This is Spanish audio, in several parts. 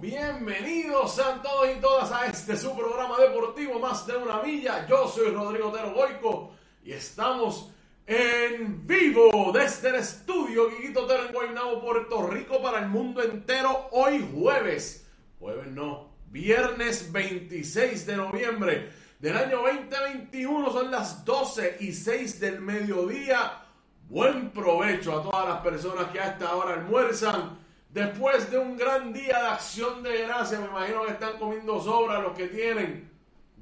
bienvenidos a todos y todas a este su programa deportivo Más de una Milla. Yo soy Rodrigo Otero Goico y estamos en vivo desde el estudio Guiguito Otero en Guaynabo, Puerto Rico para el mundo entero hoy jueves. Jueves no, viernes 26 de noviembre del año 2021 son las 12 y 6 del mediodía. Buen provecho a todas las personas que a esta hora almuerzan Después de un gran día de acción de gracia, me imagino que están comiendo sobra los que tienen.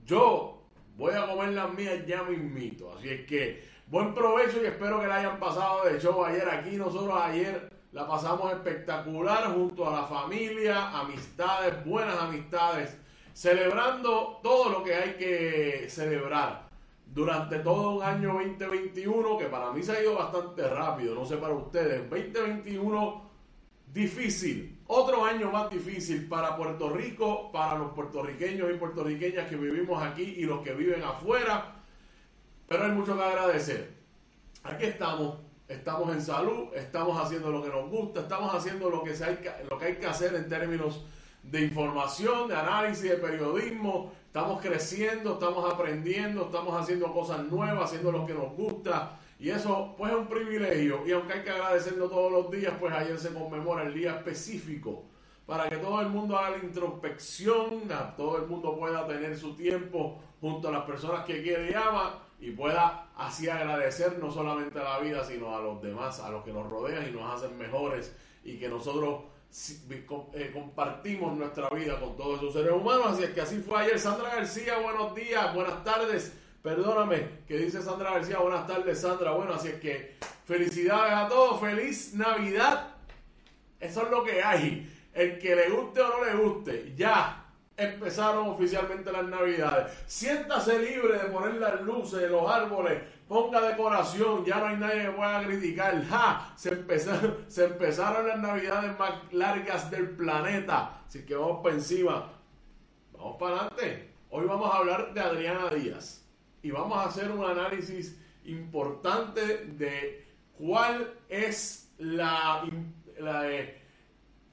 Yo voy a comer las mías ya mismito. Así es que buen provecho y espero que la hayan pasado de show ayer aquí. Nosotros ayer la pasamos espectacular junto a la familia, amistades, buenas amistades, celebrando todo lo que hay que celebrar durante todo un año 2021 que para mí se ha ido bastante rápido, no sé para ustedes. 2021 difícil, otro año más difícil para Puerto Rico, para los puertorriqueños y puertorriqueñas que vivimos aquí y los que viven afuera, pero hay mucho que agradecer. Aquí estamos, estamos en salud, estamos haciendo lo que nos gusta, estamos haciendo lo que, hay, lo que hay que hacer en términos de información, de análisis, de periodismo, estamos creciendo, estamos aprendiendo, estamos haciendo cosas nuevas, haciendo lo que nos gusta y eso pues es un privilegio y aunque hay que agradecerlo todos los días, pues ayer se conmemora el día específico para que todo el mundo haga la introspección, todo el mundo pueda tener su tiempo junto a las personas que quiere y ama y pueda así agradecer no solamente a la vida, sino a los demás, a los que nos rodean y nos hacen mejores y que nosotros eh, compartimos nuestra vida con todos esos seres humanos. Así es que así fue ayer. Sandra García, buenos días, buenas tardes. Perdóname, que dice Sandra García. Buenas tardes, Sandra. Bueno, así es que felicidades a todos. Feliz Navidad. Eso es lo que hay. El que le guste o no le guste, ya empezaron oficialmente las Navidades. Siéntase libre de poner las luces, los árboles, ponga decoración, ya no hay nadie que pueda criticar. ¡Ja! Se empezaron, se empezaron las Navidades más largas del planeta. Así que vamos para encima. Vamos para adelante. Hoy vamos a hablar de Adriana Díaz y vamos a hacer un análisis importante de cuál es la, eh,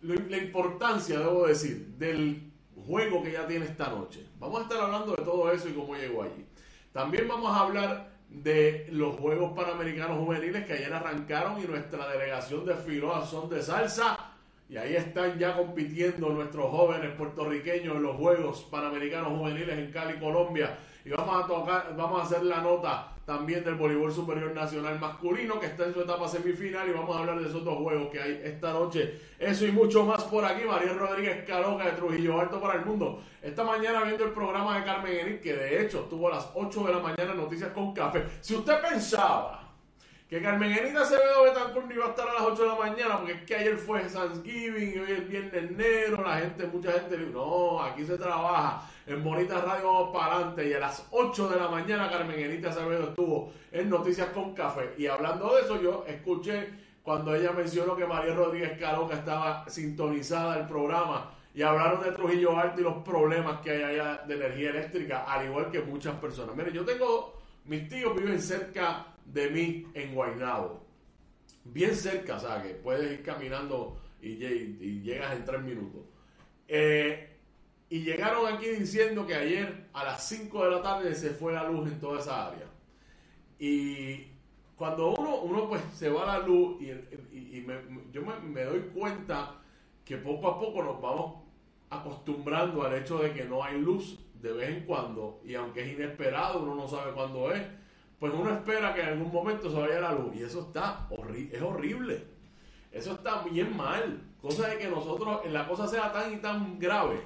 la, importancia, debo decir, del juego que ya tiene esta noche. Vamos a estar hablando de todo eso y cómo llegó allí. También vamos a hablar de los Juegos Panamericanos Juveniles que ayer arrancaron y nuestra delegación desfiló a son de salsa. Y ahí están ya compitiendo nuestros jóvenes puertorriqueños en los Juegos Panamericanos Juveniles en Cali, Colombia y vamos a tocar, vamos a hacer la nota también del voleibol superior nacional masculino que está en su etapa semifinal y vamos a hablar de esos dos juegos que hay esta noche. Eso y mucho más por aquí. María Rodríguez Caroca de Trujillo Alto para el Mundo. Esta mañana viendo el programa de Carmen Enrique, que de hecho estuvo a las 8 de la mañana Noticias con Café. Si usted pensaba que Carmen Enita Acevedo Betancourt no iba a estar a las 8 de la mañana porque es que ayer fue Thanksgiving y hoy es Viernes Negro, la gente, mucha gente, no, aquí se trabaja en Bonita Radio vamos para adelante y a las 8 de la mañana Carmen Enita Acevedo estuvo en Noticias con Café y hablando de eso yo escuché cuando ella mencionó que María Rodríguez Caroca estaba sintonizada el programa y hablaron de Trujillo Alto y los problemas que hay allá de energía eléctrica, al igual que muchas personas. Mire, yo tengo, mis tíos viven cerca de mí en Guaynabo. Bien cerca, o que puedes ir caminando y, llegas en tres minutos. Eh, y llegaron aquí diciendo que ayer a las 5 de la tarde se fue la luz en toda esa área. Y cuando uno, uno pues se va la luz y, yo me, me, doy cuenta que poco a poco nos vamos acostumbrando al hecho de que no hay luz de vez en cuando y aunque es inesperado, uno no sabe cuándo es, pues uno espera que en algún momento se vaya la luz y eso está es horrible. Eso está bien mal. Cosa de que nosotros, la cosa sea tan y tan grave,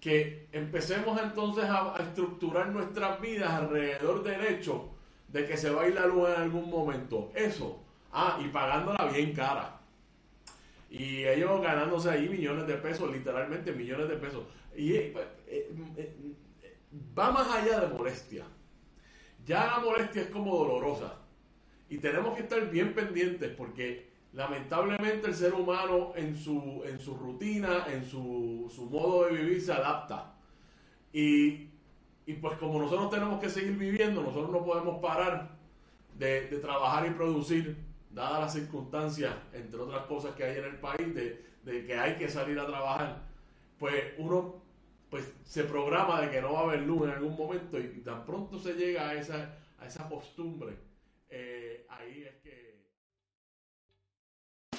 que empecemos entonces a, estructurar nuestras vidas alrededor del hecho de que se va a ir la luz en algún momento. Eso. Ah, y pagándola bien cara. Y ellos ganándose ahí millones de pesos, literalmente millones de pesos. Y eh, eh, eh, va más allá de molestia ya la molestia es como dolorosa. Y tenemos que estar bien pendientes porque lamentablemente el ser humano en su, en su rutina, en su, su modo de vivir se adapta. Y, y, pues como nosotros tenemos que seguir viviendo, nosotros no podemos parar de, de, trabajar y producir, dadas las circunstancias, entre otras cosas que hay en el país, de, de que hay que salir a trabajar. pues uno pues se programa de que no va a haber luz en algún momento y tan pronto se llega a esa, a esa costumbre, eh, ahí es que...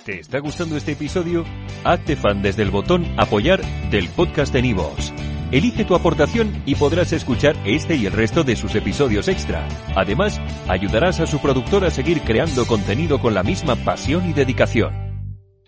¿Te está gustando este episodio? Hazte fan desde el botón apoyar del podcast de Nivos. Elige tu aportación y podrás escuchar este y el resto de sus episodios extra. Además, ayudarás a su productor a seguir creando contenido con la misma pasión y dedicación.